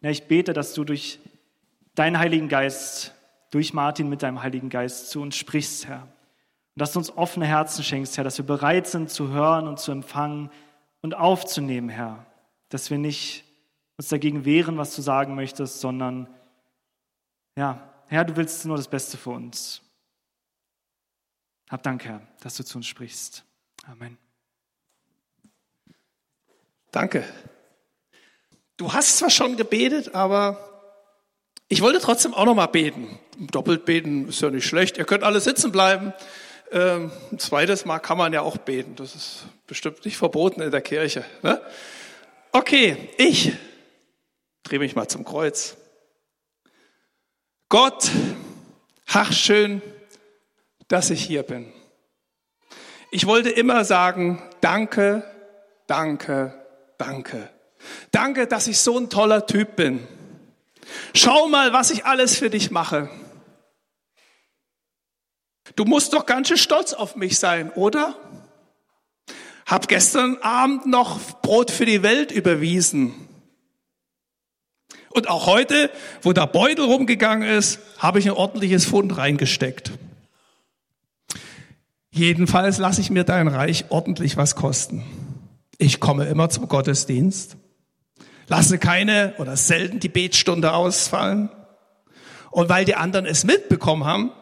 Ja, ich bete, dass du durch deinen Heiligen Geist, durch Martin mit deinem Heiligen Geist zu uns sprichst, Herr. Und dass du uns offene Herzen schenkst, Herr, dass wir bereit sind zu hören und zu empfangen und aufzunehmen, Herr. Dass wir nicht uns dagegen wehren, was du sagen möchtest, sondern, ja, Herr, du willst nur das Beste für uns. Hab Dank, Herr, dass du zu uns sprichst. Amen. Danke. Du hast zwar schon gebetet, aber ich wollte trotzdem auch noch mal beten. Doppelt beten ist ja nicht schlecht. Ihr könnt alle sitzen bleiben. Ähm, ein zweites Mal kann man ja auch beten. Das ist bestimmt nicht verboten in der Kirche. Ne? Okay, ich drehe mich mal zum Kreuz. Gott, ach schön, dass ich hier bin. Ich wollte immer sagen, danke, danke, danke. Danke, dass ich so ein toller Typ bin. Schau mal, was ich alles für dich mache. Du musst doch ganz schön stolz auf mich sein, oder? Hab gestern Abend noch Brot für die Welt überwiesen. Und auch heute, wo der Beutel rumgegangen ist, habe ich ein ordentliches Fund reingesteckt. Jedenfalls lasse ich mir dein Reich ordentlich was kosten. Ich komme immer zum Gottesdienst, lasse keine oder selten die Betstunde ausfallen. Und weil die anderen es mitbekommen haben,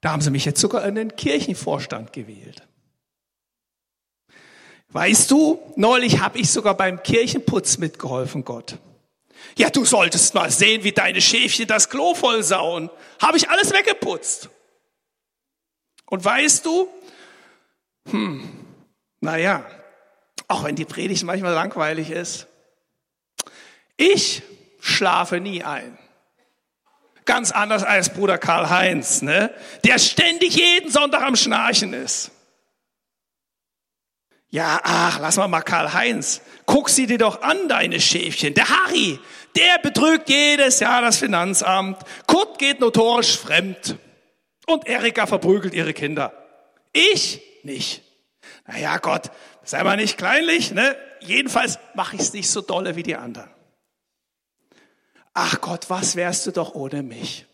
da haben sie mich jetzt sogar in den Kirchenvorstand gewählt. Weißt du, neulich habe ich sogar beim Kirchenputz mitgeholfen, Gott. Ja, du solltest mal sehen, wie deine Schäfchen das Klo voll sauen. Habe ich alles weggeputzt. Und weißt du, hm, naja, auch wenn die Predigt manchmal langweilig ist, ich schlafe nie ein. Ganz anders als Bruder Karl Heinz, ne? der ständig jeden Sonntag am Schnarchen ist. Ja, ach, lass mal mal Karl Heinz. Guck sie dir doch an, deine Schäfchen. Der Harry, der betrügt jedes Jahr das Finanzamt. Kurt geht notorisch fremd. Und Erika verprügelt ihre Kinder. Ich nicht. Naja, Gott, sei mal nicht kleinlich, ne? Jedenfalls mache ich es nicht so dolle wie die anderen ach Gott, was wärst du doch ohne mich?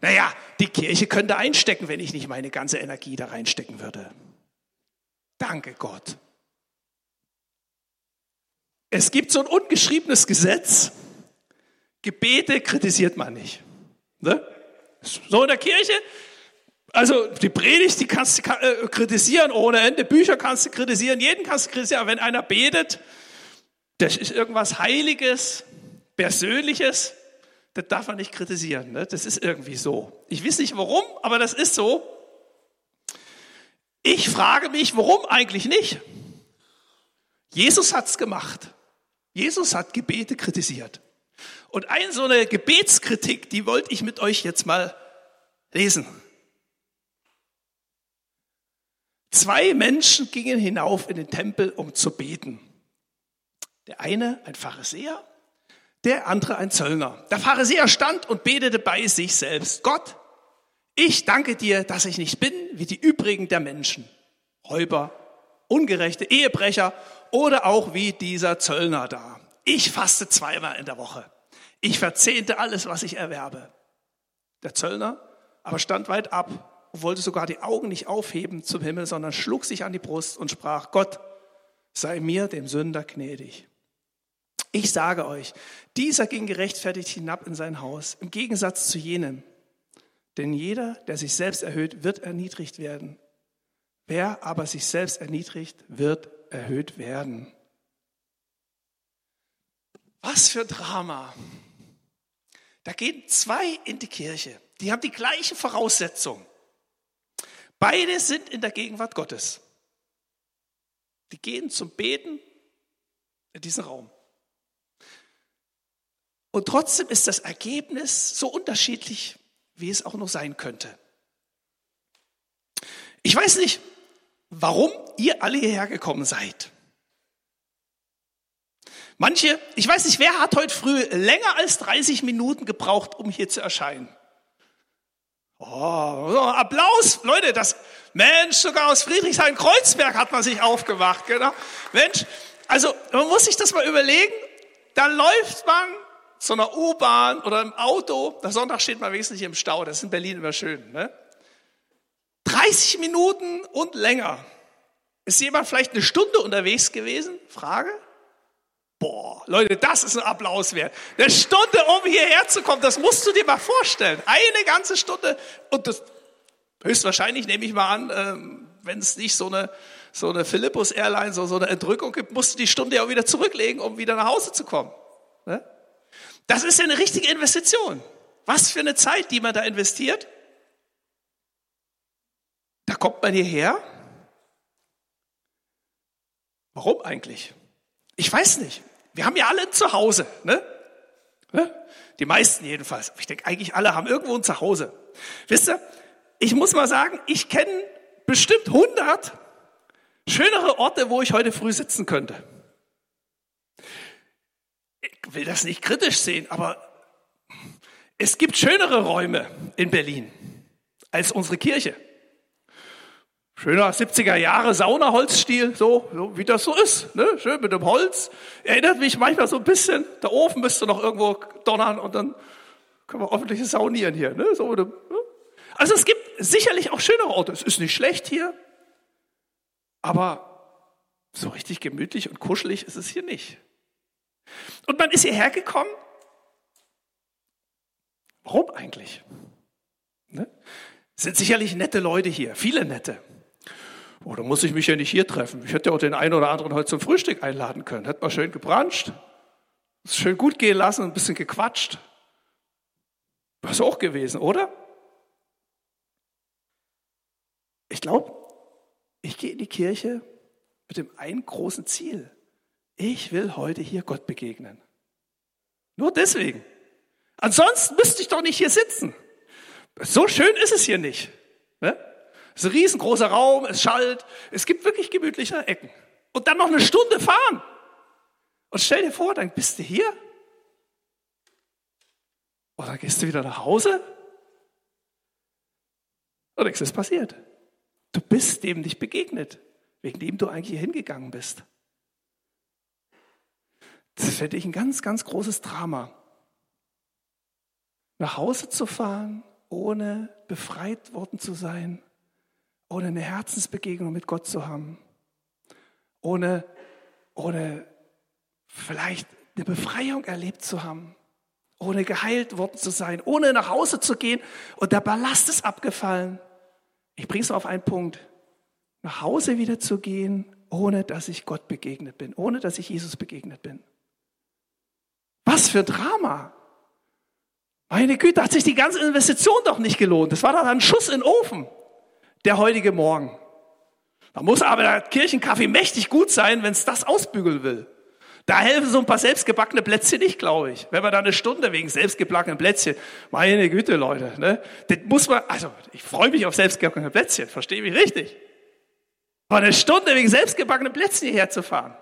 Naja, die Kirche könnte einstecken, wenn ich nicht meine ganze Energie da reinstecken würde. Danke Gott. Es gibt so ein ungeschriebenes Gesetz. Gebete kritisiert man nicht. Ne? So in der Kirche, also die Predigt, die kannst du äh, kritisieren ohne Ende, Bücher kannst du kritisieren, jeden kannst du kritisieren, aber wenn einer betet, das ist irgendwas Heiliges, Persönliches, das darf man nicht kritisieren. Ne? Das ist irgendwie so. Ich weiß nicht warum, aber das ist so. Ich frage mich, warum eigentlich nicht? Jesus hat es gemacht. Jesus hat Gebete kritisiert. Und eine so eine Gebetskritik, die wollte ich mit euch jetzt mal lesen. Zwei Menschen gingen hinauf in den Tempel, um zu beten. Der eine, ein Pharisäer, der andere ein Zöllner. Der Pharisäer stand und betete bei sich selbst. Gott, ich danke dir, dass ich nicht bin wie die übrigen der Menschen. Räuber, ungerechte Ehebrecher oder auch wie dieser Zöllner da. Ich faste zweimal in der Woche. Ich verzehnte alles, was ich erwerbe. Der Zöllner aber stand weit ab und wollte sogar die Augen nicht aufheben zum Himmel, sondern schlug sich an die Brust und sprach, Gott, sei mir, dem Sünder, gnädig. Ich sage euch, dieser ging gerechtfertigt hinab in sein Haus, im Gegensatz zu jenem. Denn jeder, der sich selbst erhöht, wird erniedrigt werden. Wer aber sich selbst erniedrigt, wird erhöht werden. Was für Drama. Da gehen zwei in die Kirche. Die haben die gleiche Voraussetzung. Beide sind in der Gegenwart Gottes. Die gehen zum Beten in diesen Raum. Und trotzdem ist das Ergebnis so unterschiedlich, wie es auch noch sein könnte. Ich weiß nicht, warum ihr alle hierher gekommen seid. Manche, ich weiß nicht, wer hat heute früh länger als 30 Minuten gebraucht, um hier zu erscheinen? Oh, Applaus, Leute, das, Mensch, sogar aus Friedrichshain-Kreuzberg hat man sich aufgewacht, genau. Mensch, also man muss sich das mal überlegen, da läuft man zu einer U-Bahn oder im Auto. Der Sonntag steht man wesentlich im Stau. Das ist in Berlin immer schön. Ne? 30 Minuten und länger. Ist jemand vielleicht eine Stunde unterwegs gewesen? Frage. Boah, Leute, das ist ein Applaus wert. Eine Stunde, um hierher zu kommen, das musst du dir mal vorstellen. Eine ganze Stunde. Und das höchstwahrscheinlich nehme ich mal an, ähm, wenn es nicht so eine, so eine Philippus Airline, so, so eine Entrückung gibt, musst du die Stunde ja auch wieder zurücklegen, um wieder nach Hause zu kommen. Ne? Das ist ja eine richtige Investition. Was für eine Zeit, die man da investiert. Da kommt man hierher. Warum eigentlich? Ich weiß nicht. Wir haben ja alle ein Zuhause, ne? ne? Die meisten jedenfalls. Ich denke, eigentlich alle haben irgendwo ein Zuhause. Wisst ihr, ich muss mal sagen, ich kenne bestimmt 100 schönere Orte, wo ich heute früh sitzen könnte. Will das nicht kritisch sehen, aber es gibt schönere Räume in Berlin als unsere Kirche. Schöner 70er Jahre Saunaholzstil, so, so wie das so ist, ne? schön mit dem Holz. Erinnert mich manchmal so ein bisschen, der Ofen müsste noch irgendwo donnern und dann können wir ordentlich saunieren hier. Ne? So, ne? Also es gibt sicherlich auch schönere Orte. Es ist nicht schlecht hier, aber so richtig gemütlich und kuschelig ist es hier nicht. Und man ist hierher gekommen. Warum eigentlich? Ne? Es sind sicherlich nette Leute hier, viele nette. Oh, da muss ich mich ja nicht hier treffen. Ich hätte ja auch den einen oder anderen heute zum Frühstück einladen können. Hätte mal schön gebranscht, es schön gut gehen lassen, ein bisschen gequatscht. Was auch gewesen, oder? Ich glaube, ich gehe in die Kirche mit dem einen großen Ziel. Ich will heute hier Gott begegnen. Nur deswegen. Ansonsten müsste ich doch nicht hier sitzen. So schön ist es hier nicht. Ne? Es ist ein riesengroßer Raum, es schallt, es gibt wirklich gemütliche Ecken. Und dann noch eine Stunde fahren. Und stell dir vor, dann bist du hier. Und dann gehst du wieder nach Hause. Und nichts ist passiert. Du bist dem nicht begegnet, wegen dem du eigentlich hier hingegangen bist. Das finde ich ein ganz, ganz großes Drama. Nach Hause zu fahren, ohne befreit worden zu sein, ohne eine Herzensbegegnung mit Gott zu haben, ohne, ohne vielleicht eine Befreiung erlebt zu haben, ohne geheilt worden zu sein, ohne nach Hause zu gehen und der Ballast ist abgefallen. Ich bringe es auf einen Punkt. Nach Hause wieder zu gehen, ohne dass ich Gott begegnet bin, ohne dass ich Jesus begegnet bin. Was für Drama. Meine Güte, hat sich die ganze Investition doch nicht gelohnt. Das war doch ein Schuss in den Ofen, der heutige Morgen. Da muss aber der Kirchenkaffee mächtig gut sein, wenn es das ausbügeln will. Da helfen so ein paar selbstgebackene Plätzchen nicht, glaube ich. Wenn man da eine Stunde wegen selbstgebackenen Plätzchen, meine Güte, Leute, ne? Das muss man, also ich freue mich auf selbstgebackene Plätzchen, verstehe mich richtig. Aber eine Stunde wegen selbstgebackenen Plätzchen hierher zu fahren.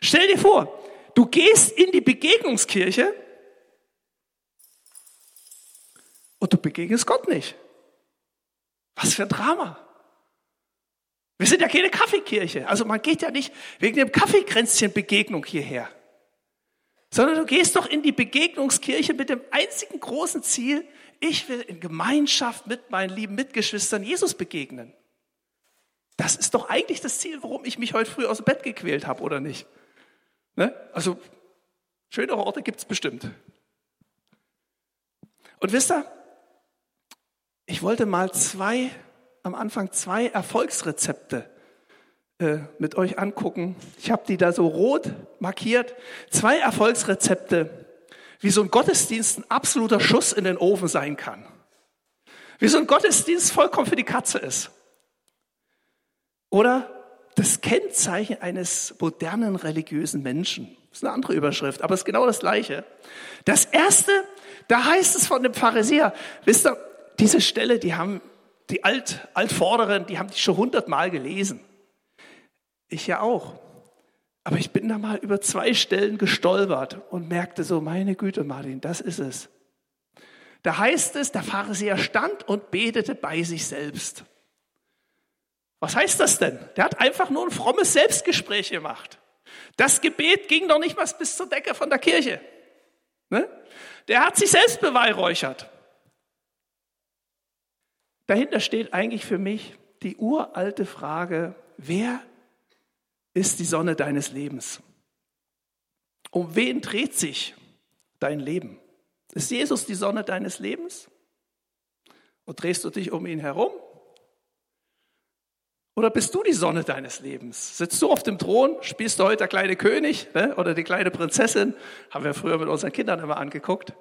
Stell dir vor, du gehst in die Begegnungskirche und du begegnest Gott nicht. Was für ein Drama. Wir sind ja keine Kaffeekirche. Also man geht ja nicht wegen dem Kaffeekränzchen Begegnung hierher. Sondern du gehst doch in die Begegnungskirche mit dem einzigen großen Ziel, ich will in Gemeinschaft mit meinen lieben Mitgeschwistern Jesus begegnen. Das ist doch eigentlich das Ziel, warum ich mich heute früh aus dem Bett gequält habe, oder nicht? Ne? Also, schönere Orte gibt es bestimmt. Und wisst ihr, ich wollte mal zwei am Anfang zwei Erfolgsrezepte äh, mit euch angucken. Ich habe die da so rot markiert. Zwei Erfolgsrezepte, wie so ein Gottesdienst ein absoluter Schuss in den Ofen sein kann. Wie so ein Gottesdienst vollkommen für die Katze ist. Oder das Kennzeichen eines modernen religiösen Menschen. Das ist eine andere Überschrift, aber es ist genau das Gleiche. Das erste, da heißt es von dem Pharisäer, wisst ihr, diese Stelle, die haben die Alt, Altvorderen, die haben die schon hundertmal gelesen. Ich ja auch. Aber ich bin da mal über zwei Stellen gestolpert und merkte so, meine Güte, Martin, das ist es. Da heißt es, der Pharisäer stand und betete bei sich selbst. Was heißt das denn? Der hat einfach nur ein frommes Selbstgespräch gemacht. Das Gebet ging doch nicht mal bis zur Decke von der Kirche. Ne? Der hat sich selbst beweihräuchert. Dahinter steht eigentlich für mich die uralte Frage, wer ist die Sonne deines Lebens? Um wen dreht sich dein Leben? Ist Jesus die Sonne deines Lebens? Und drehst du dich um ihn herum? Oder bist du die Sonne deines Lebens? Sitzt du auf dem Thron? Spielst du heute der kleine König ne? oder die kleine Prinzessin? Haben wir früher mit unseren Kindern immer angeguckt.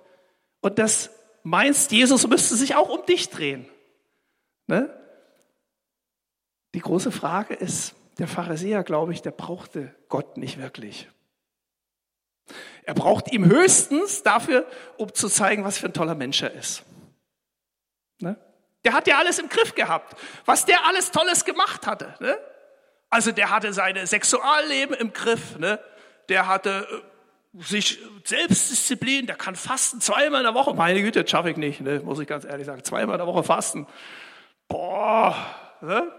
Und das meinst, Jesus müsste sich auch um dich drehen. Ne? Die große Frage ist, der Pharisäer, glaube ich, der brauchte Gott nicht wirklich. Er braucht ihm höchstens dafür, um zu zeigen, was für ein toller Mensch er ist. Ne? Der hat ja alles im Griff gehabt, was der alles Tolles gemacht hatte. Ne? Also der hatte seine Sexualleben im Griff, ne? der hatte äh, sich Selbstdisziplin, der kann fasten zweimal in der Woche. Meine Güte, das schaffe ich nicht, ne? muss ich ganz ehrlich sagen. Zweimal in der Woche fasten. Boah, ne?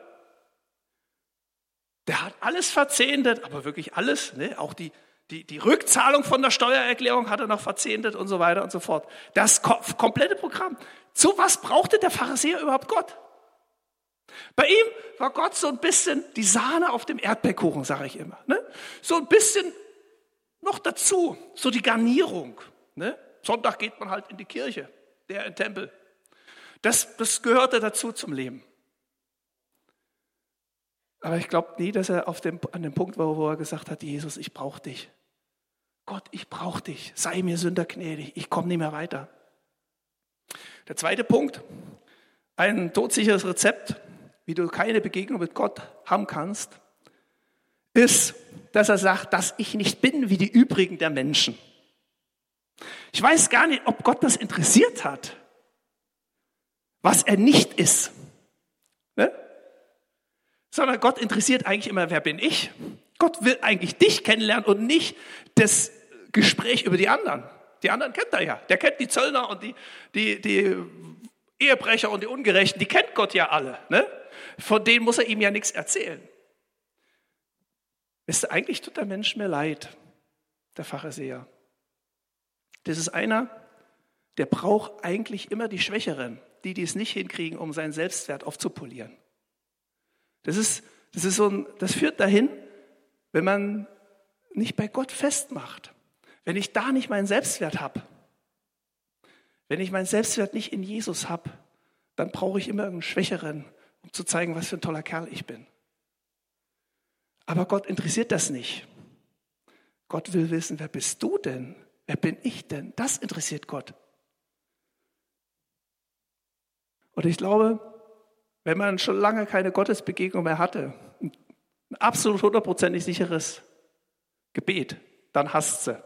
Der hat alles verzehntet, aber wirklich alles, ne? auch die, die, die Rückzahlung von der Steuererklärung hat er noch verzehntet und so weiter und so fort. Das komplette Programm. Zu was brauchte der Pharisäer überhaupt Gott? Bei ihm war Gott so ein bisschen die Sahne auf dem Erdbeerkuchen, sage ich immer. Ne? So ein bisschen noch dazu, so die Garnierung. Ne? Sonntag geht man halt in die Kirche, der im Tempel. Das, das gehörte dazu zum Leben. Aber ich glaube nie, dass er dem, an dem Punkt war, wo er gesagt hat, Jesus, ich brauche dich. Gott, ich brauche dich. Sei mir Sünder gnädig. Ich komme nicht mehr weiter. Der zweite Punkt, ein todsicheres Rezept, wie du keine Begegnung mit Gott haben kannst, ist, dass er sagt, dass ich nicht bin wie die übrigen der Menschen. Ich weiß gar nicht, ob Gott das interessiert hat, was er nicht ist sondern Gott interessiert eigentlich immer, wer bin ich? Gott will eigentlich dich kennenlernen und nicht das Gespräch über die anderen. Die anderen kennt er ja. Der kennt die Zöllner und die, die, die Ehebrecher und die Ungerechten, die kennt Gott ja alle. Ne? Von denen muss er ihm ja nichts erzählen. Wisst ihr, eigentlich tut der Mensch mir leid, der Pharisäer. Das ist einer, der braucht eigentlich immer die Schwächeren, die, die es nicht hinkriegen, um seinen Selbstwert aufzupolieren. Das ist, das ist so ein, das führt dahin, wenn man nicht bei Gott festmacht, wenn ich da nicht meinen Selbstwert habe, wenn ich meinen Selbstwert nicht in Jesus habe, dann brauche ich immer einen Schwächeren, um zu zeigen, was für ein toller Kerl ich bin. Aber Gott interessiert das nicht. Gott will wissen, wer bist du denn? Wer bin ich denn? Das interessiert Gott. Und ich glaube, wenn man schon lange keine Gottesbegegnung mehr hatte, ein absolut hundertprozentig sicheres Gebet, dann hasst sie.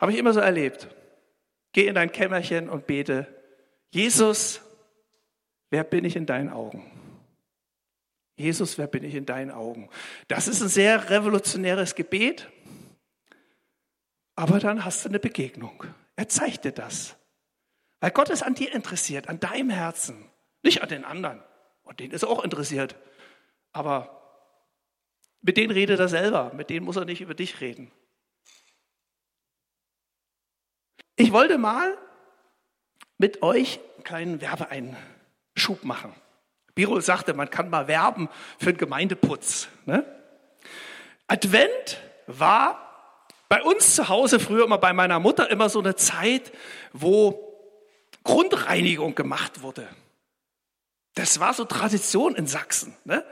Habe ich immer so erlebt. Geh in dein Kämmerchen und bete, Jesus, wer bin ich in deinen Augen? Jesus, wer bin ich in deinen Augen? Das ist ein sehr revolutionäres Gebet, aber dann hast du eine Begegnung. Er zeigt dir das. Weil Gott ist an dir interessiert, an deinem Herzen. Nicht an den anderen. Und den ist er auch interessiert. Aber mit denen redet er selber. Mit denen muss er nicht über dich reden. Ich wollte mal mit euch einen kleinen Werbeeinschub machen. Birol sagte, man kann mal werben für einen Gemeindeputz. Ne? Advent war bei uns zu Hause früher immer bei meiner Mutter immer so eine Zeit, wo Grundreinigung gemacht wurde. Das war so Tradition in Sachsen. Ne?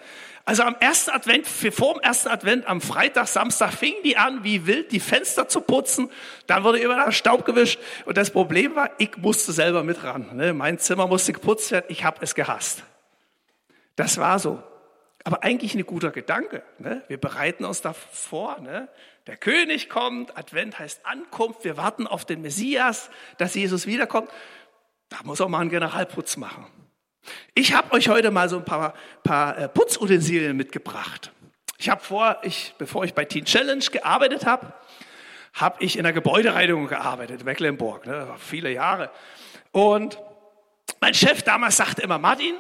Also am ersten Advent, vor dem ersten Advent, am Freitag, Samstag fingen die an, wie wild die Fenster zu putzen. Dann wurde der Staub gewischt. Und das Problem war, ich musste selber mit ran. Ne? Mein Zimmer musste geputzt werden. Ich habe es gehasst. Das war so. Aber eigentlich ein guter Gedanke. Ne? Wir bereiten uns da vor. Ne? Der König kommt. Advent heißt Ankunft. Wir warten auf den Messias, dass Jesus wiederkommt. Da muss auch mal einen Generalputz machen. Ich habe euch heute mal so ein paar, paar äh, Putzutensilien mitgebracht. Ich habe vor, ich, bevor ich bei Teen Challenge gearbeitet habe, habe ich in der Gebäudereinigung gearbeitet, in Mecklenburg, ne, viele Jahre. Und mein Chef damals sagte immer, Martin,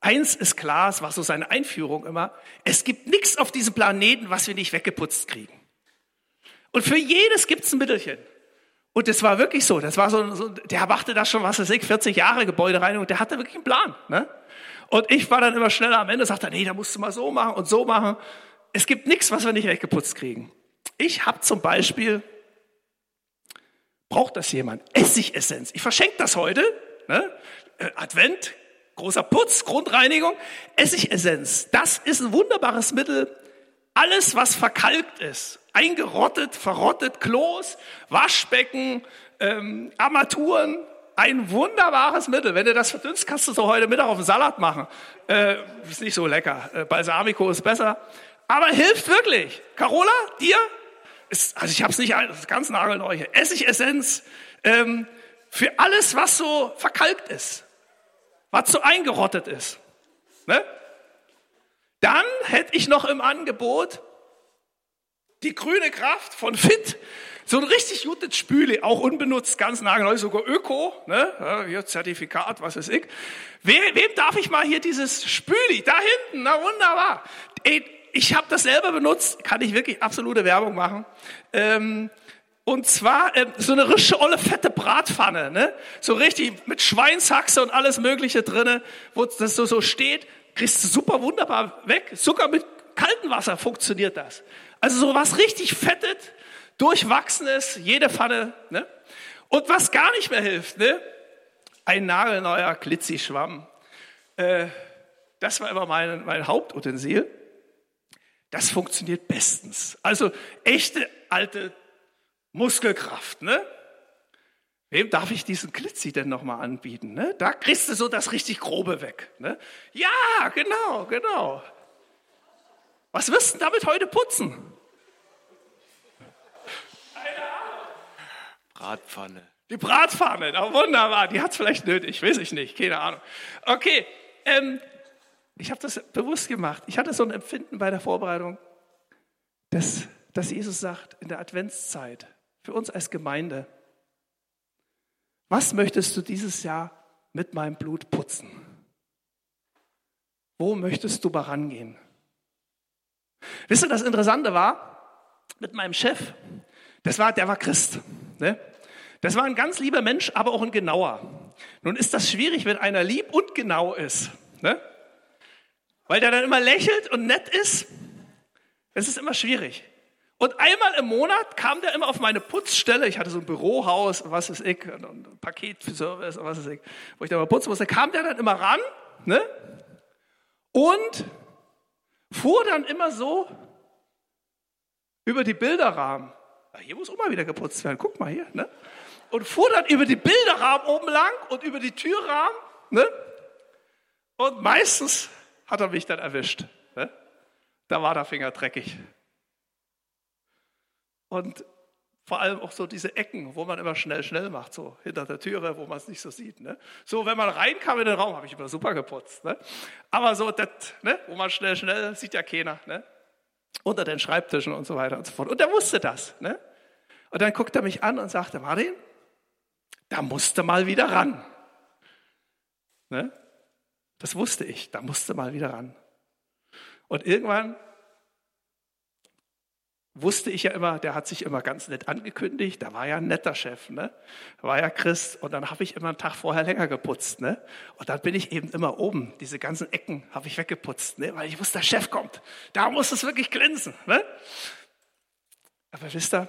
eins ist klar, es war so seine Einführung immer, es gibt nichts auf diesem Planeten, was wir nicht weggeputzt kriegen. Und für jedes gibt es ein Mittelchen. Und das war wirklich so. Das war so, so der machte das schon, was weiß ich, 40 Jahre Gebäudereinigung. Der hatte wirklich einen Plan. Ne? Und ich war dann immer schneller am Ende, sagte, nee, da musst du mal so machen und so machen. Es gibt nichts, was wir nicht weggeputzt kriegen. Ich habe zum Beispiel, braucht das jemand? Essigessenz. Ich verschenke das heute. Ne? Äh, Advent, großer Putz, Grundreinigung. Essigessenz. Das ist ein wunderbares Mittel. Alles, was verkalkt ist, eingerottet, verrottet, Klos, Waschbecken, ähm, Armaturen, ein wunderbares Mittel. Wenn du das verdünnst, kannst du so heute Mittag auf den Salat machen. Äh, ist nicht so lecker. Äh, Balsamico ist besser. Aber hilft wirklich. Carola, dir? Ist, also ich habe es nicht, ganz nagelneu. Essigessenz ähm, für alles, was so verkalkt ist, was so eingerottet ist. Ne? Dann hätte ich noch im Angebot die grüne Kraft von Fit. So ein richtig gutes Spüle, auch unbenutzt, ganz nagelneu, sogar Öko, ne? Ja, hier Zertifikat, was ist ich. Wem, wem darf ich mal hier dieses Spüli? Da hinten, na wunderbar. Ich habe das selber benutzt, kann ich wirklich absolute Werbung machen. Ähm, und zwar äh, so eine rische, olle, fette Bratpfanne, ne? So richtig mit Schweinshaxe und alles Mögliche drinne, wo das so, so steht, kriegst du super wunderbar weg. Sogar mit kaltem Wasser funktioniert das. Also so was richtig fettet, durchwachsenes, jede Pfanne. Ne? Und was gar nicht mehr hilft, ne? ein nagelneuer Glitzi-Schwamm. Äh, das war immer mein, mein Hauptutensil. Das funktioniert bestens. Also echte alte Muskelkraft. Ne? Wem darf ich diesen Glitzi denn nochmal anbieten? Ne? Da kriegst du so das richtig Grobe weg. Ne? Ja, genau, genau. Was wirst du damit heute putzen? Bratpfanne. Die Bratpfanne, na wunderbar, die hat es vielleicht nötig, weiß ich nicht, keine Ahnung. Okay, ähm, ich habe das bewusst gemacht. Ich hatte so ein Empfinden bei der Vorbereitung, dass, dass Jesus sagt, in der Adventszeit, für uns als Gemeinde, was möchtest du dieses Jahr mit meinem Blut putzen? Wo möchtest du rangehen? Wisst ihr, das Interessante war, mit meinem Chef, das war, der war Christ. Ne? Das war ein ganz lieber Mensch, aber auch ein genauer. Nun ist das schwierig, wenn einer lieb und genau ist. Ne? Weil der dann immer lächelt und nett ist. Das ist immer schwierig. Und einmal im Monat kam der immer auf meine Putzstelle. Ich hatte so ein Bürohaus, was ist ich, ein Paket für Service, was ist ich, wo ich da mal putzen musste. Kam der dann immer ran ne? und fuhr dann immer so über die Bilderrahmen. Hier muss auch mal wieder geputzt werden. Guck mal hier. Ne? Und fuhr dann über die Bilderrahmen oben lang und über die Türrahmen. Ne? Und meistens hat er mich dann erwischt. Ne? Da war der Finger dreckig. Und vor allem auch so diese Ecken, wo man immer schnell, schnell macht, so hinter der Türe, wo man es nicht so sieht. Ne? So, wenn man reinkam in den Raum, habe ich immer super geputzt. Ne? Aber so, das, ne, wo man schnell, schnell, sieht ja keiner. Ne? Unter den Schreibtischen und so weiter und so fort. Und er wusste das. Ne? Und dann guckt er mich an und sagte, Martin, da musste mal wieder ran. Ne? Das wusste ich, da musste mal wieder ran. Und irgendwann wusste ich ja immer, der hat sich immer ganz nett angekündigt, da war ja ein netter Chef, ne? War ja Christ und dann habe ich immer einen Tag vorher länger geputzt, ne? Und dann bin ich eben immer oben, diese ganzen Ecken habe ich weggeputzt, ne? Weil ich wusste, der Chef kommt, da muss es wirklich glänzen, ne? Aber wisst ihr,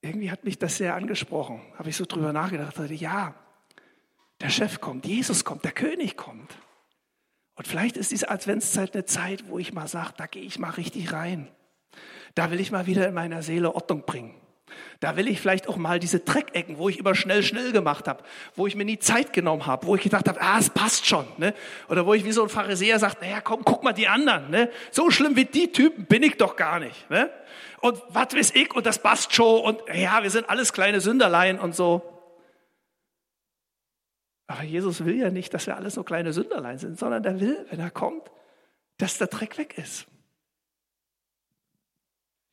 irgendwie hat mich das sehr angesprochen, habe ich so drüber nachgedacht, dachte, ja, der Chef kommt, Jesus kommt, der König kommt. Und vielleicht ist diese Adventszeit eine Zeit, wo ich mal sage, da gehe ich mal richtig rein. Da will ich mal wieder in meiner Seele Ordnung bringen. Da will ich vielleicht auch mal diese Dreckecken, wo ich immer schnell, schnell gemacht habe, wo ich mir nie Zeit genommen habe, wo ich gedacht habe, ah, es passt schon. Ne? Oder wo ich wie so ein Pharisäer sagt, naja, komm, guck mal die anderen. Ne? So schlimm wie die Typen bin ich doch gar nicht. Ne? Und was weiß ich und das passt schon und ja, wir sind alles kleine Sünderlein und so. Aber Jesus will ja nicht, dass wir alles so kleine Sünderlein sind, sondern er will, wenn er kommt, dass der Dreck weg ist.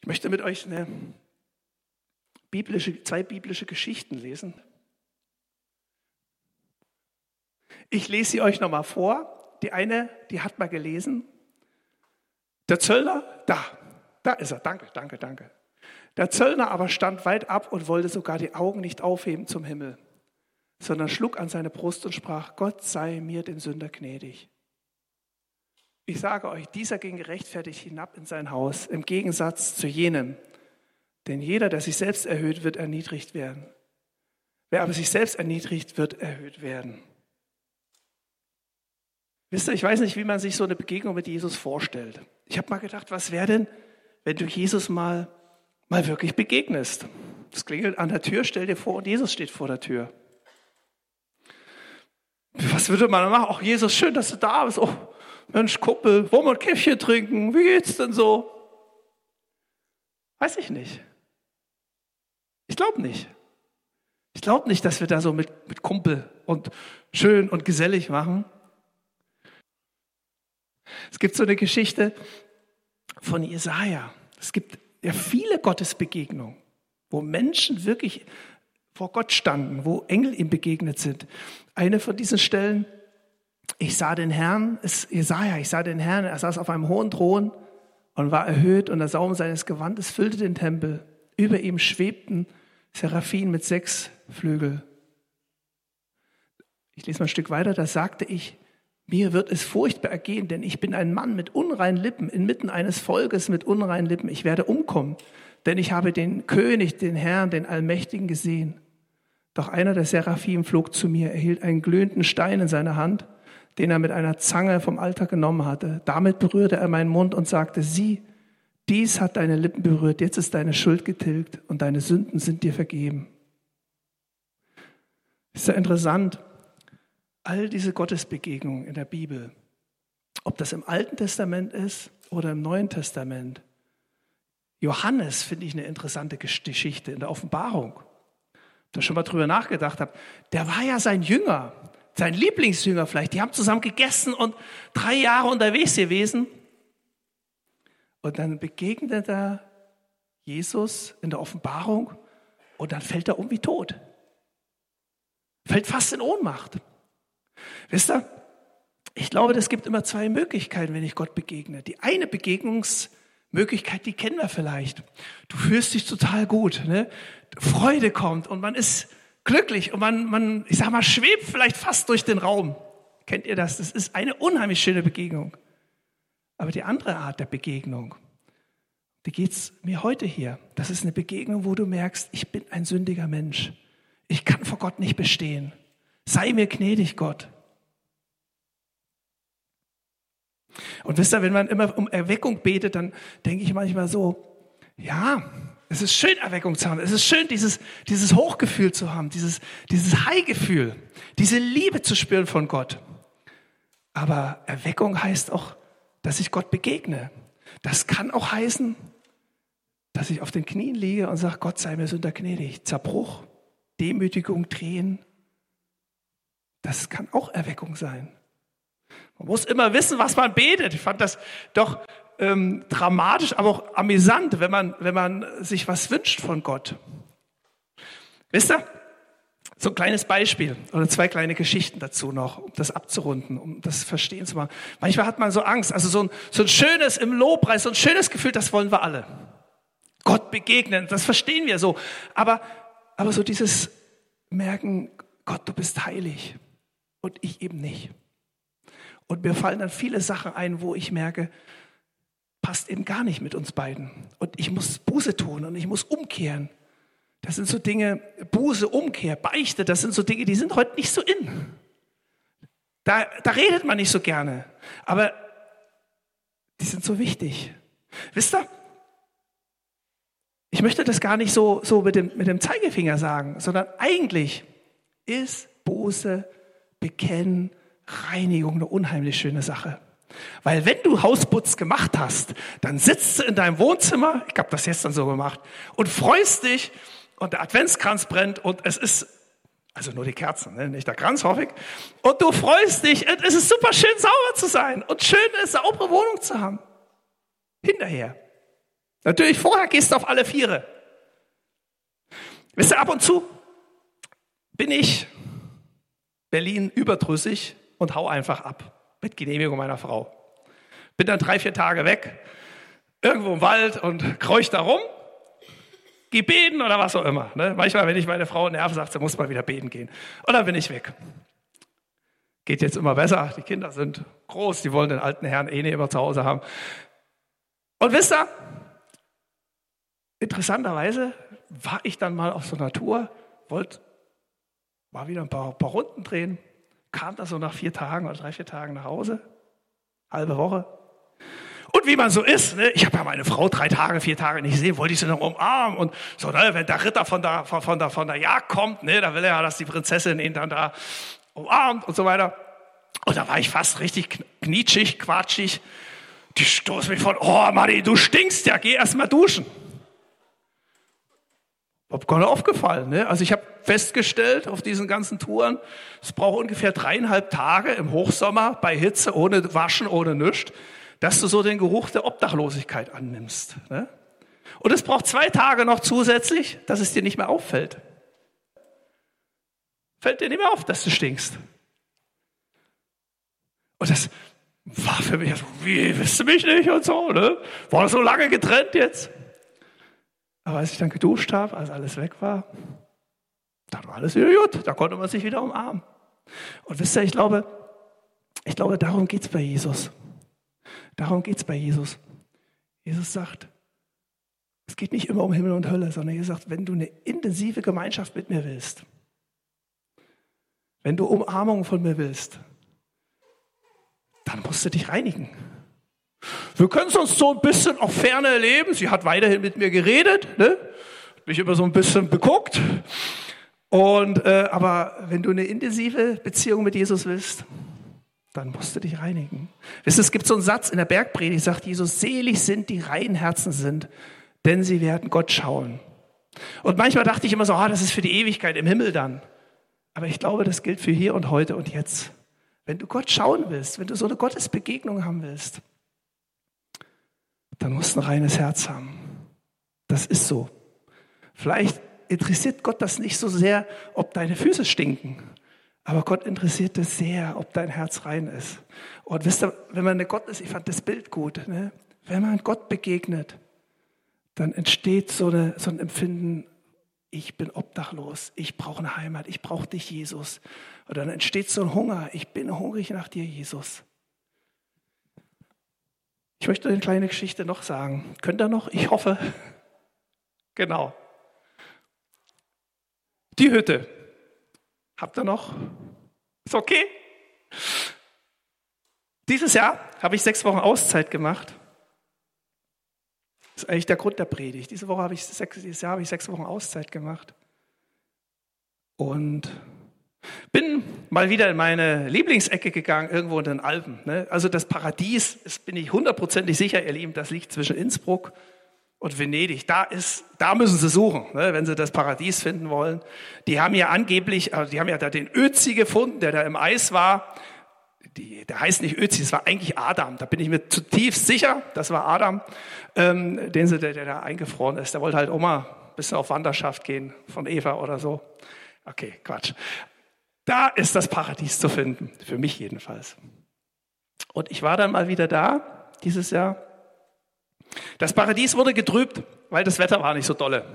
Ich möchte mit euch eine biblische, zwei biblische Geschichten lesen. Ich lese sie euch nochmal vor. die eine, die hat mal gelesen, der Zöllner, da, da ist er, danke, danke, danke. Der Zöllner aber stand weit ab und wollte sogar die Augen nicht aufheben zum Himmel, sondern schlug an seine Brust und sprach, Gott sei mir den Sünder gnädig. Ich sage euch, dieser ging gerechtfertigt hinab in sein Haus, im Gegensatz zu jenem. Denn jeder, der sich selbst erhöht, wird erniedrigt werden. Wer aber sich selbst erniedrigt, wird erhöht werden. Wisst ihr, ich weiß nicht, wie man sich so eine Begegnung mit Jesus vorstellt. Ich habe mal gedacht, was wäre denn, wenn du Jesus mal, mal wirklich begegnest? Es klingelt an der Tür, stell dir vor, und Jesus steht vor der Tür. Was würde man machen? Ach, Jesus, schön, dass du da bist. Oh, Mensch, Kuppel, wollen wir ein Käffchen trinken? Wie geht's denn so? Weiß ich nicht. Ich glaube nicht. Ich glaube nicht, dass wir da so mit, mit Kumpel und schön und gesellig machen. Es gibt so eine Geschichte von Jesaja. Es gibt ja viele Gottesbegegnungen, wo Menschen wirklich vor Gott standen, wo Engel ihm begegnet sind. Eine von diesen Stellen, ich sah den Herrn, Jesaja, ich sah den Herrn, er saß auf einem hohen Thron und war erhöht und der Saum seines Gewandes füllte den Tempel. Über ihm schwebten Seraphim mit sechs Flügel. Ich lese mal ein Stück weiter, da sagte ich, mir wird es furchtbar ergehen, denn ich bin ein Mann mit unreinen Lippen, inmitten eines Volkes mit unreinen Lippen. Ich werde umkommen, denn ich habe den König, den Herrn, den Allmächtigen gesehen. Doch einer der Seraphim flog zu mir, er hielt einen glühenden Stein in seiner Hand, den er mit einer Zange vom Alter genommen hatte. Damit berührte er meinen Mund und sagte, sieh, dies hat deine Lippen berührt, jetzt ist deine Schuld getilgt und deine Sünden sind dir vergeben. Ist ja interessant all diese Gottesbegegnungen in der Bibel, ob das im Alten Testament ist oder im Neuen Testament. Johannes finde ich eine interessante Geschichte in der Offenbarung. Da schon mal drüber nachgedacht habe. Der war ja sein Jünger, sein Lieblingsjünger vielleicht. Die haben zusammen gegessen und drei Jahre unterwegs gewesen. Und dann begegnet er Jesus in der Offenbarung und dann fällt er um wie tot. Fällt fast in Ohnmacht. Wisst ihr, ich glaube, es gibt immer zwei Möglichkeiten, wenn ich Gott begegne. Die eine Begegnungsmöglichkeit, die kennen wir vielleicht. Du fühlst dich total gut, ne? Freude kommt und man ist glücklich und man, man, ich sag mal, schwebt vielleicht fast durch den Raum. Kennt ihr das? Das ist eine unheimlich schöne Begegnung. Aber die andere Art der Begegnung, die geht's mir heute hier. Das ist eine Begegnung, wo du merkst, ich bin ein sündiger Mensch. Ich kann vor Gott nicht bestehen. Sei mir gnädig, Gott. Und wisst ihr, wenn man immer um Erweckung betet, dann denke ich manchmal so, ja, es ist schön, Erweckung zu haben. Es ist schön, dieses, dieses Hochgefühl zu haben, dieses, dieses High-Gefühl, diese Liebe zu spüren von Gott. Aber Erweckung heißt auch, dass ich Gott begegne. Das kann auch heißen, dass ich auf den Knien liege und sage, Gott sei mir Sünder gnädig. Zerbruch, Demütigung, Tränen, das kann auch Erweckung sein. Man muss immer wissen, was man betet. Ich fand das doch ähm, dramatisch, aber auch amüsant, wenn man, wenn man sich was wünscht von Gott. Wisst ihr? So ein kleines Beispiel oder zwei kleine Geschichten dazu noch, um das abzurunden, um das verstehen zu machen. Manchmal hat man so Angst, also so ein, so ein schönes im Lobpreis, so ein schönes Gefühl, das wollen wir alle. Gott begegnen, das verstehen wir so. Aber, aber so dieses Merken, Gott, du bist heilig und ich eben nicht. Und mir fallen dann viele Sachen ein, wo ich merke, passt eben gar nicht mit uns beiden. Und ich muss Buße tun und ich muss umkehren. Das sind so Dinge, Buße, Umkehr, Beichte, das sind so Dinge, die sind heute nicht so in. Da, da redet man nicht so gerne. Aber die sind so wichtig. Wisst ihr? Ich möchte das gar nicht so, so mit, dem, mit dem Zeigefinger sagen, sondern eigentlich ist Buße bekennen, Reinigung eine unheimlich schöne Sache. Weil wenn du Hausputz gemacht hast, dann sitzt du in deinem Wohnzimmer, ich habe das gestern so gemacht, und freust dich und der Adventskranz brennt und es ist, also nur die Kerzen, ne? nicht der Kranz, hoffe ich, und du freust dich und es ist super schön sauber zu sein und schön eine saubere Wohnung zu haben. Hinterher. Natürlich vorher gehst du auf alle Viere. Wisst ihr, ab und zu bin ich Berlin überdrüssig und hau einfach ab. Mit Genehmigung meiner Frau. Bin dann drei, vier Tage weg, irgendwo im Wald und kreuch da rum, geh beten oder was auch immer. Ne? Manchmal, wenn ich meine Frau nerve, sagt sie, muss mal wieder beten gehen. Und dann bin ich weg. Geht jetzt immer besser. Die Kinder sind groß, die wollen den alten Herrn eh nicht immer zu Hause haben. Und wisst ihr, interessanterweise war ich dann mal auf so einer Tour, wollte mal wieder ein paar, paar Runden drehen, kam da so nach vier Tagen oder drei, vier Tagen nach Hause, halbe Woche. Und wie man so ist, ne? ich habe ja meine Frau drei Tage, vier Tage nicht gesehen, wollte ich sie noch umarmen und so, ne? wenn der Ritter von der, von, der, von der Jagd kommt, ne? da will er ja, dass die Prinzessin ihn dann da umarmt und so weiter. Und da war ich fast richtig knietschig, quatschig. Die stoßen mich von, oh Manni, du stinkst ja, geh erst mal duschen. Hab gar nicht aufgefallen. Ne? Also ich habe festgestellt auf diesen ganzen Touren, es braucht ungefähr dreieinhalb Tage im Hochsommer bei Hitze, ohne Waschen, ohne nichts, dass du so den Geruch der Obdachlosigkeit annimmst. Ne? Und es braucht zwei Tage noch zusätzlich, dass es dir nicht mehr auffällt. Fällt dir nicht mehr auf, dass du stinkst. Und das war für mich so, wie, wisst du mich nicht und so, ne? War so lange getrennt jetzt. Aber als ich dann geduscht habe, als alles weg war, dann war alles wieder gut. Da konnte man sich wieder umarmen. Und wisst ihr, ich glaube, ich glaube, darum geht es bei Jesus. Darum geht es bei Jesus. Jesus sagt, es geht nicht immer um Himmel und Hölle, sondern er sagt, wenn du eine intensive Gemeinschaft mit mir willst, wenn du Umarmung von mir willst, dann musst du dich reinigen. Wir können es uns so ein bisschen auf Ferne erleben. Sie hat weiterhin mit mir geredet, ne? mich immer so ein bisschen beguckt. Und, äh, aber wenn du eine intensive Beziehung mit Jesus willst, dann musst du dich reinigen. Wisst ihr, es gibt so einen Satz in der Bergpredigt, sagt Jesus, selig sind die reinen Herzen sind, denn sie werden Gott schauen. Und manchmal dachte ich immer so, ah, das ist für die Ewigkeit im Himmel dann. Aber ich glaube, das gilt für hier und heute und jetzt. Wenn du Gott schauen willst, wenn du so eine Gottesbegegnung haben willst, dann musst du ein reines Herz haben. Das ist so. Vielleicht interessiert Gott das nicht so sehr, ob deine Füße stinken. Aber Gott interessiert es sehr, ob dein Herz rein ist. Und wisst ihr, wenn man Gott ist, ich fand das Bild gut, ne? wenn man Gott begegnet, dann entsteht so, eine, so ein Empfinden, ich bin obdachlos, ich brauche eine Heimat, ich brauche dich, Jesus. Und dann entsteht so ein Hunger, ich bin hungrig nach dir, Jesus. Ich möchte eine kleine Geschichte noch sagen. Könnt ihr noch? Ich hoffe. Genau. Die Hütte. Habt ihr noch? Ist okay? Dieses Jahr habe ich sechs Wochen Auszeit gemacht. Das ist eigentlich der Grund der Predigt. Diese Woche habe ich sechs, dieses Jahr habe ich sechs Wochen Auszeit gemacht. Und bin mal wieder in meine Lieblingsecke gegangen, irgendwo in den Alpen. Ne? Also das Paradies, das bin ich hundertprozentig sicher, ihr Lieben, das liegt zwischen Innsbruck und Venedig. Da ist, da müssen Sie suchen, ne, wenn Sie das Paradies finden wollen. Die haben ja angeblich, also die haben ja da den Ötzi gefunden, der da im Eis war. Die, der heißt nicht Ötzi, es war eigentlich Adam. Da bin ich mir zutiefst sicher, das war Adam, ähm, den sie, der, der da eingefroren ist. Der wollte halt mal ein bisschen auf Wanderschaft gehen von Eva oder so. Okay, Quatsch. Da ist das Paradies zu finden, für mich jedenfalls. Und ich war dann mal wieder da, dieses Jahr. Das Paradies wurde getrübt, weil das Wetter war nicht so dolle.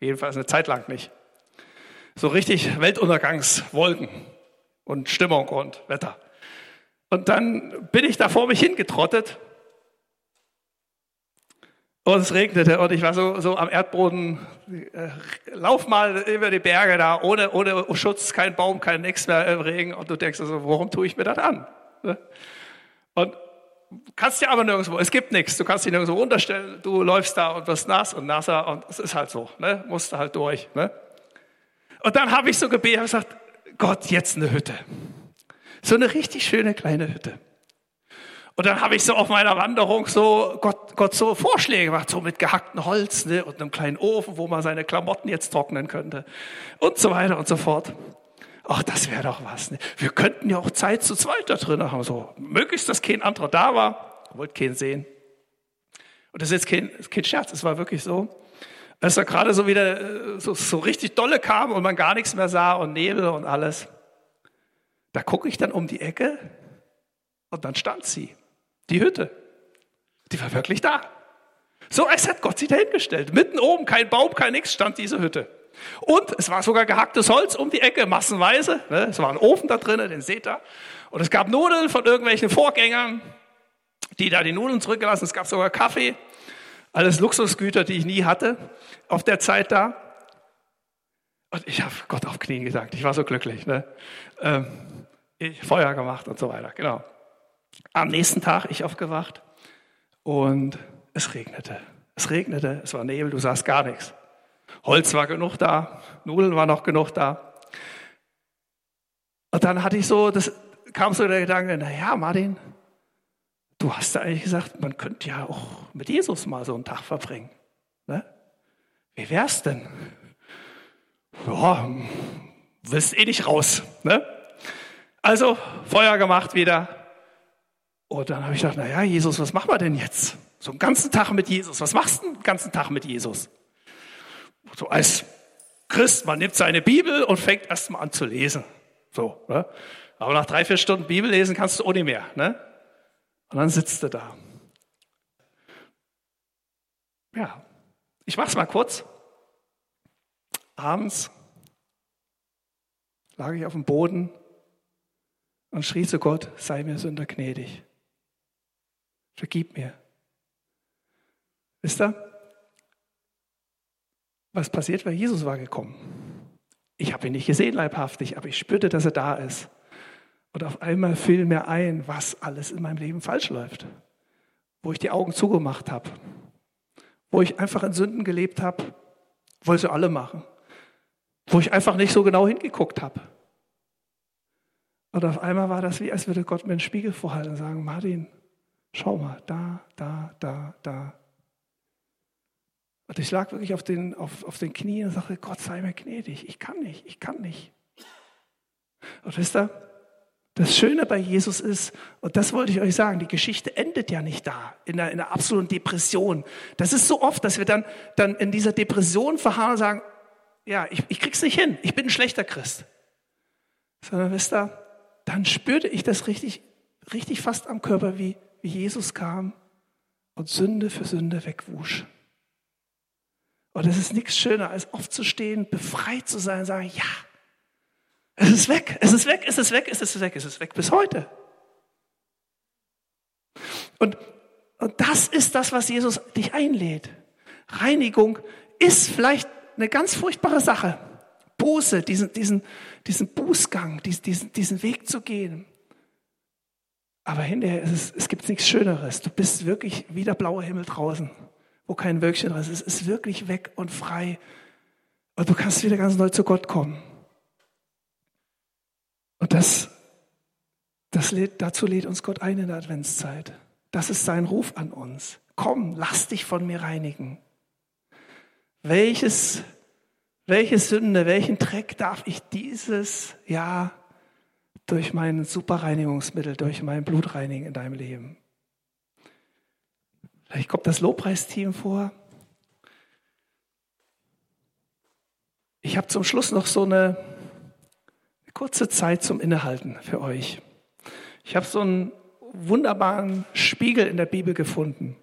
Jedenfalls eine Zeit lang nicht. So richtig Weltuntergangswolken und Stimmung und Wetter. Und dann bin ich da vor mich hingetrottet und es regnete und ich war so, so am Erdboden, äh, lauf mal über die Berge da, ohne, ohne Schutz, kein Baum, kein Nix mehr im Regen. Und du denkst also, warum tue ich mir das an? Ne? Und kannst dir aber nirgendwo, es gibt nichts, du kannst dich nirgendwo runterstellen, du läufst da und wirst nass und nasser und es ist halt so, ne? musst halt durch. Ne? Und dann habe ich so gebetet und gesagt, Gott, jetzt eine Hütte. So eine richtig schöne kleine Hütte. Und dann habe ich so auf meiner Wanderung so Gott, Gott so Vorschläge gemacht, so mit gehacktem Holz ne, und einem kleinen Ofen, wo man seine Klamotten jetzt trocknen könnte und so weiter und so fort. Ach, das wäre doch was. Ne? Wir könnten ja auch Zeit zu zweit da drin haben, so möglichst, dass kein anderer da war, wollte keinen sehen. Und das ist jetzt kein, kein Scherz, es war wirklich so. Als er gerade so wieder äh, so, so richtig dolle kam und man gar nichts mehr sah und Nebel und alles, da gucke ich dann um die Ecke Und dann stand sie, die Hütte. Die war wirklich da. So als hat Gott sie dahingestellt. Mitten oben, kein Baum, kein Nix, stand diese Hütte. Und es war sogar gehacktes Holz um die Ecke, massenweise. Ne? Es war ein Ofen da drinnen, den seht ihr. Und es gab Nudeln von irgendwelchen Vorgängern, die da die Nudeln zurückgelassen. Es gab sogar Kaffee. Alles Luxusgüter, die ich nie hatte auf der Zeit da. Und ich habe Gott auf Knien gesagt. Ich war so glücklich. Ne? Ähm, ich Feuer gemacht und so weiter. Genau. Am nächsten Tag ich aufgewacht und es regnete. Es regnete, es war Nebel, du sahst gar nichts. Holz war genug da, Nudeln war noch genug da. Und dann hatte ich so, das kam so der Gedanke, naja, Martin, du hast ja eigentlich gesagt, man könnte ja auch mit Jesus mal so einen Tag verbringen. Ne? Wie wär's denn? Ja, willst eh nicht raus. Ne? Also Feuer gemacht wieder. Und dann habe ich gedacht, naja, Jesus, was machen wir denn jetzt? So einen ganzen Tag mit Jesus. Was machst du den ganzen Tag mit Jesus? So als Christ, man nimmt seine Bibel und fängt erstmal an zu lesen. So, ne? Aber nach drei, vier Stunden Bibel lesen kannst du ohne mehr. Ne? Und dann sitzt du da. Ja, ich mach's mal kurz. Abends lag ich auf dem Boden und schrie zu Gott, sei mir Sünder gnädig. Vergib mir. Wisst ihr? Was passiert, weil Jesus war gekommen. Ich habe ihn nicht gesehen leibhaftig, aber ich spürte, dass er da ist. Und auf einmal fiel mir ein, was alles in meinem Leben falsch läuft. Wo ich die Augen zugemacht habe. Wo ich einfach in Sünden gelebt habe. Wollte sie alle machen. Wo ich einfach nicht so genau hingeguckt habe. Und auf einmal war das wie, als würde Gott mir einen Spiegel vorhalten und sagen, Martin, schau mal, da, da, da, da. Und ich lag wirklich auf den, auf, auf den Knien und sagte, Gott sei mir gnädig, ich kann nicht, ich kann nicht. Und wisst ihr, das Schöne bei Jesus ist, und das wollte ich euch sagen, die Geschichte endet ja nicht da, in einer, in einer absoluten Depression. Das ist so oft, dass wir dann, dann in dieser Depression verharren und sagen, ja, ich, ich krieg's nicht hin, ich bin ein schlechter Christ. Sondern wisst ihr, dann spürte ich das richtig, richtig fast am Körper, wie, wie Jesus kam und Sünde für Sünde wegwusch. Und es ist nichts schöner, als aufzustehen, befreit zu sein sagen, ja, es ist weg, es ist weg, es ist weg, es ist weg, es ist weg bis heute. Und, und das ist das, was Jesus dich einlädt. Reinigung ist vielleicht eine ganz furchtbare Sache. Buße, diesen, diesen, diesen Bußgang, diesen, diesen Weg zu gehen. Aber hinterher ist es, es gibt nichts Schöneres. Du bist wirklich wie der blaue Himmel draußen, wo kein Wölkchen drin ist. Es ist wirklich weg und frei. Und du kannst wieder ganz neu zu Gott kommen. Und das, das lädt, dazu lädt uns Gott ein in der Adventszeit. Das ist sein Ruf an uns. Komm, lass dich von mir reinigen. Welches welche Sünde, welchen Dreck darf ich dieses Jahr durch mein Superreinigungsmittel, durch mein Blut reinigen in deinem Leben? Vielleicht kommt das Lobpreisteam vor. Ich habe zum Schluss noch so eine, kurze Zeit zum Innehalten für euch. Ich habe so einen wunderbaren Spiegel in der Bibel gefunden.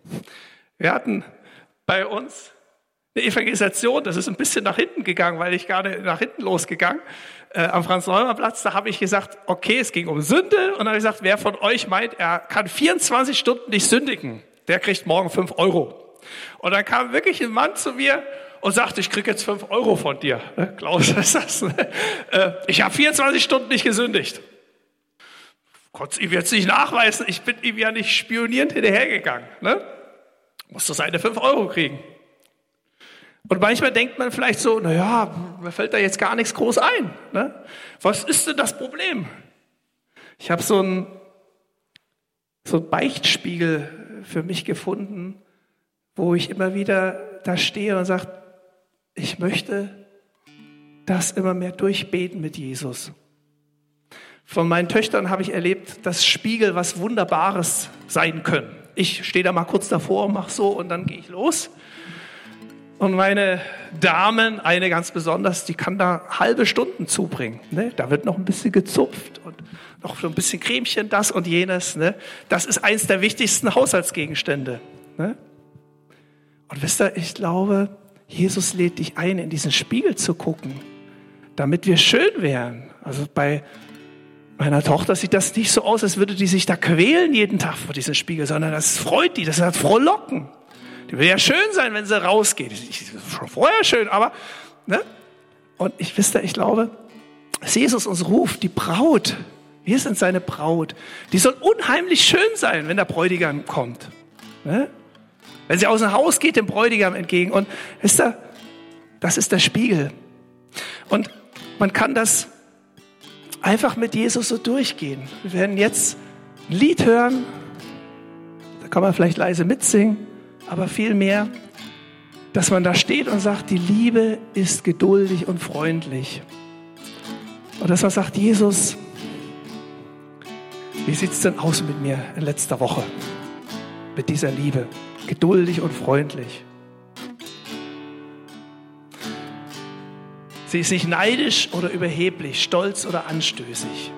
Wir hatten bei uns eine Evangelisation, das ist ein bisschen nach hinten gegangen, weil ich gerade nach hinten losgegangen. Äh, am Franz-Neumann-Platz, da habe ich gesagt, okay, es ging um Sünde. Und dann habe ich gesagt, wer von euch meint, er kann 24 Stunden nicht sündigen, der kriegt morgen 5 Euro. Und dann kam wirklich ein Mann zu mir und sagte, ich kriege jetzt 5 Euro von dir. Ne? Klaus, ist das? Äh, ich habe 24 Stunden nicht gesündigt. Konnte ihm jetzt nicht nachweisen, ich bin ihm ja nicht spionierend hinterhergegangen. Ne? Musste seine 5 Euro kriegen. Und manchmal denkt man vielleicht so, naja, mir fällt da jetzt gar nichts groß ein. Ne? Was ist denn das Problem? Ich habe so einen so einen Beichtspiegel für mich gefunden, wo ich immer wieder da stehe und sage, ich möchte das immer mehr durchbeten mit Jesus. Von meinen Töchtern habe ich erlebt, dass Spiegel was Wunderbares sein können. Ich stehe da mal kurz davor, mache so und dann gehe ich los. Und meine Damen, eine ganz besonders, die kann da halbe Stunden zubringen. Ne? Da wird noch ein bisschen gezupft und noch so ein bisschen Cremchen, das und jenes. Ne? Das ist eins der wichtigsten Haushaltsgegenstände. Ne? Und wisst ihr, ich glaube, Jesus lädt dich ein, in diesen Spiegel zu gucken, damit wir schön wären. Also bei meiner Tochter sieht das nicht so aus, als würde die sich da quälen jeden Tag vor diesem Spiegel, sondern das freut die, das hat frohlocken. Die will ja schön sein, wenn sie rausgeht. Ist schon vorher schön, aber, ne? Und ich wisst ich glaube, dass Jesus uns ruft, die Braut. Wir sind seine Braut. Die soll unheimlich schön sein, wenn der Bräutigam kommt. Ne? Wenn sie aus dem Haus geht, dem Bräutigam entgegen. Und wisst ihr, das ist der Spiegel. Und man kann das einfach mit Jesus so durchgehen. Wir werden jetzt ein Lied hören. Da kann man vielleicht leise mitsingen aber vielmehr, dass man da steht und sagt, die Liebe ist geduldig und freundlich. Und dass man sagt, Jesus, wie sieht es denn aus mit mir in letzter Woche? Mit dieser Liebe, geduldig und freundlich. Sie ist nicht neidisch oder überheblich, stolz oder anstößig.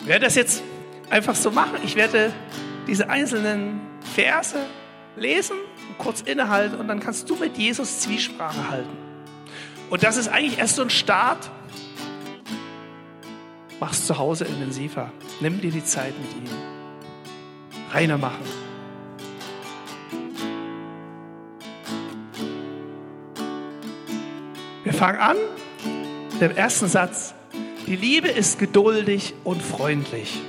Ich werde das jetzt einfach so machen. Ich werde diese einzelnen Verse lesen, kurz innehalten und dann kannst du mit Jesus Zwiesprache halten. Und das ist eigentlich erst so ein Start. Mach's zu Hause intensiver. Nimm dir die Zeit mit ihm. Reiner machen. Wir fangen an mit dem ersten Satz. Die Liebe ist geduldig und freundlich.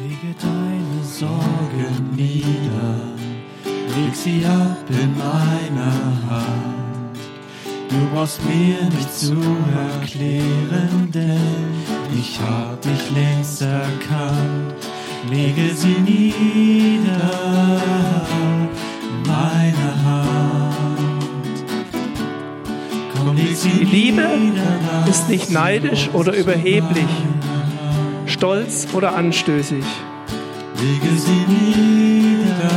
Lege deine Sorgen nieder, leg sie ab in meiner Hand. Du brauchst mir nicht zu erklären, denn ich hab dich längst erkannt. Lege sie nieder in meine Hand. Komm, leg sie Liebe ist nicht neidisch oder überheblich stolz oder anstößig. Lege sie nieder,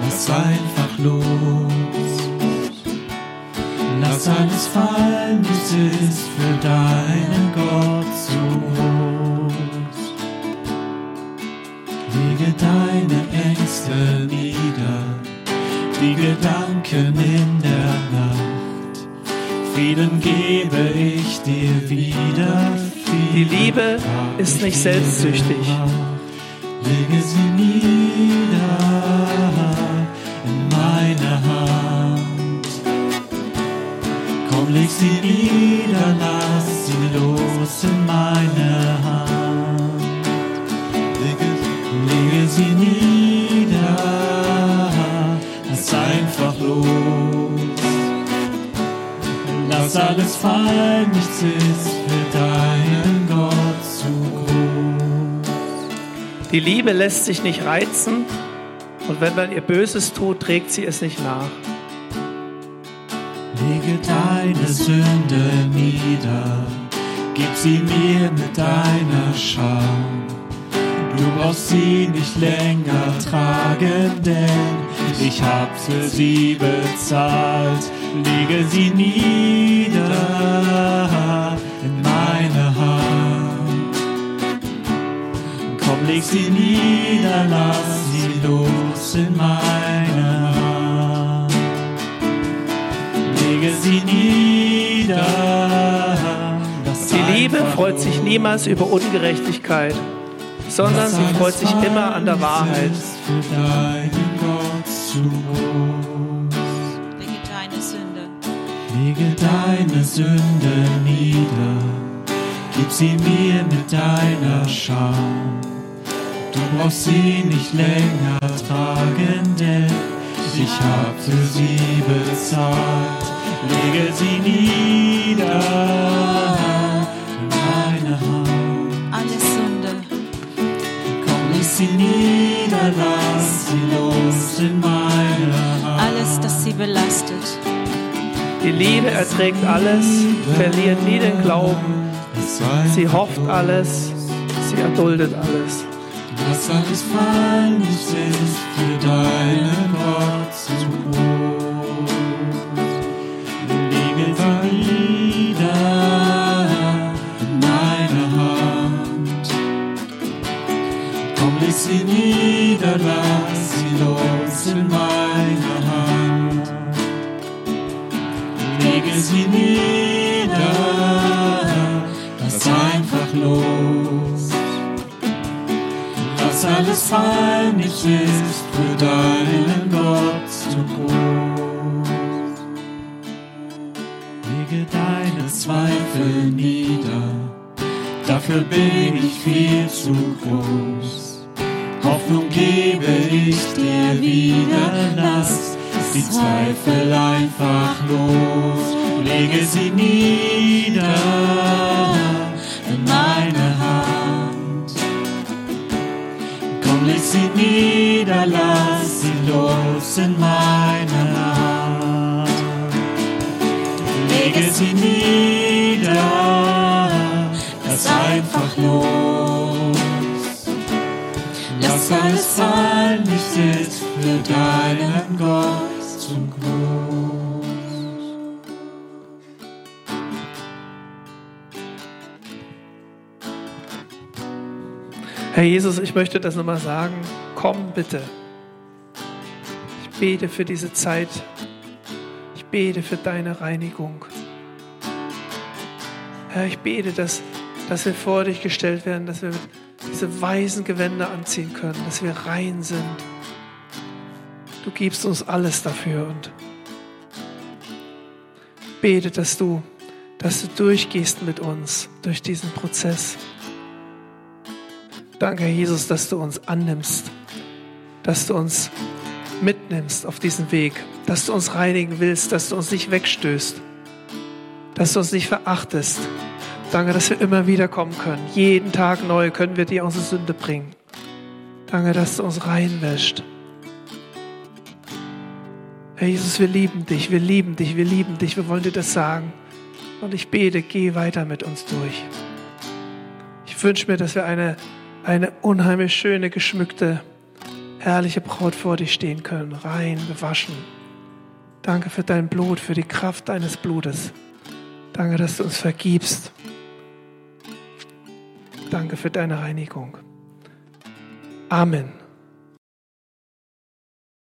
lass einfach los. Lass alles fallen, es ist für deinen Gott zu groß. Lege deine Ängste nieder, die Gedanken in der Nacht. Frieden gebe ich dir wieder die Liebe ist nicht selbstsüchtig. Lege sie nieder in meine Hand. Komm, leg sie nieder, lass sie los in meine Hand. Lege, sie nieder, lass einfach los. Lass alles fallen, nichts ist Die Liebe lässt sich nicht reizen und wenn man ihr Böses tut, trägt sie es nicht nach. Lege deine Sünde nieder, gib sie mir mit deiner Scham. Du brauchst sie nicht länger tragen, denn ich hab für sie bezahlt. Lege sie nieder leg sie nieder, lass sie los in meine Hand. Lege sie nieder. Die Liebe freut sich niemals über Ungerechtigkeit, sondern sie freut sich immer an der Wahrheit. Lege deine Sünde. Lege deine Sünde nieder. Gib sie mir mit deiner Scham. Du brauchst sie nicht länger tragen, denn ich hab für sie bezahlt. Lege sie nieder in meine Hand. Alles Sünde. Komm, leg sie nieder, lass sie los in meine Hand. Alles, das sie belastet. Die Liebe erträgt alles, verliert nie den Glauben. Sie hofft alles, sie erduldet alles. Lass alles fallen, nichts ist für deinen Gott zu groß. Herr Jesus, ich möchte das nochmal sagen. Komm bitte. Ich bete für diese Zeit. Ich bete für deine Reinigung. Herr, ich bete, dass, dass wir vor dich gestellt werden, dass wir diese weißen Gewänder anziehen können, dass wir rein sind. Du gibst uns alles dafür und bete, dass du, dass du durchgehst mit uns durch diesen Prozess. Danke, Herr Jesus, dass du uns annimmst, dass du uns mitnimmst auf diesen Weg, dass du uns reinigen willst, dass du uns nicht wegstößt, dass du uns nicht verachtest. Danke, dass wir immer wieder kommen können. Jeden Tag neu können wir dir unsere Sünde bringen. Danke, dass du uns reinwäscht. Herr Jesus, wir lieben dich, wir lieben dich, wir lieben dich, wir wollen dir das sagen. Und ich bete, geh weiter mit uns durch. Ich wünsche mir, dass wir eine, eine unheimlich schöne, geschmückte, herrliche Braut vor dir stehen können, rein, bewaschen. Danke für dein Blut, für die Kraft deines Blutes. Danke, dass du uns vergibst. Danke für deine Reinigung. Amen.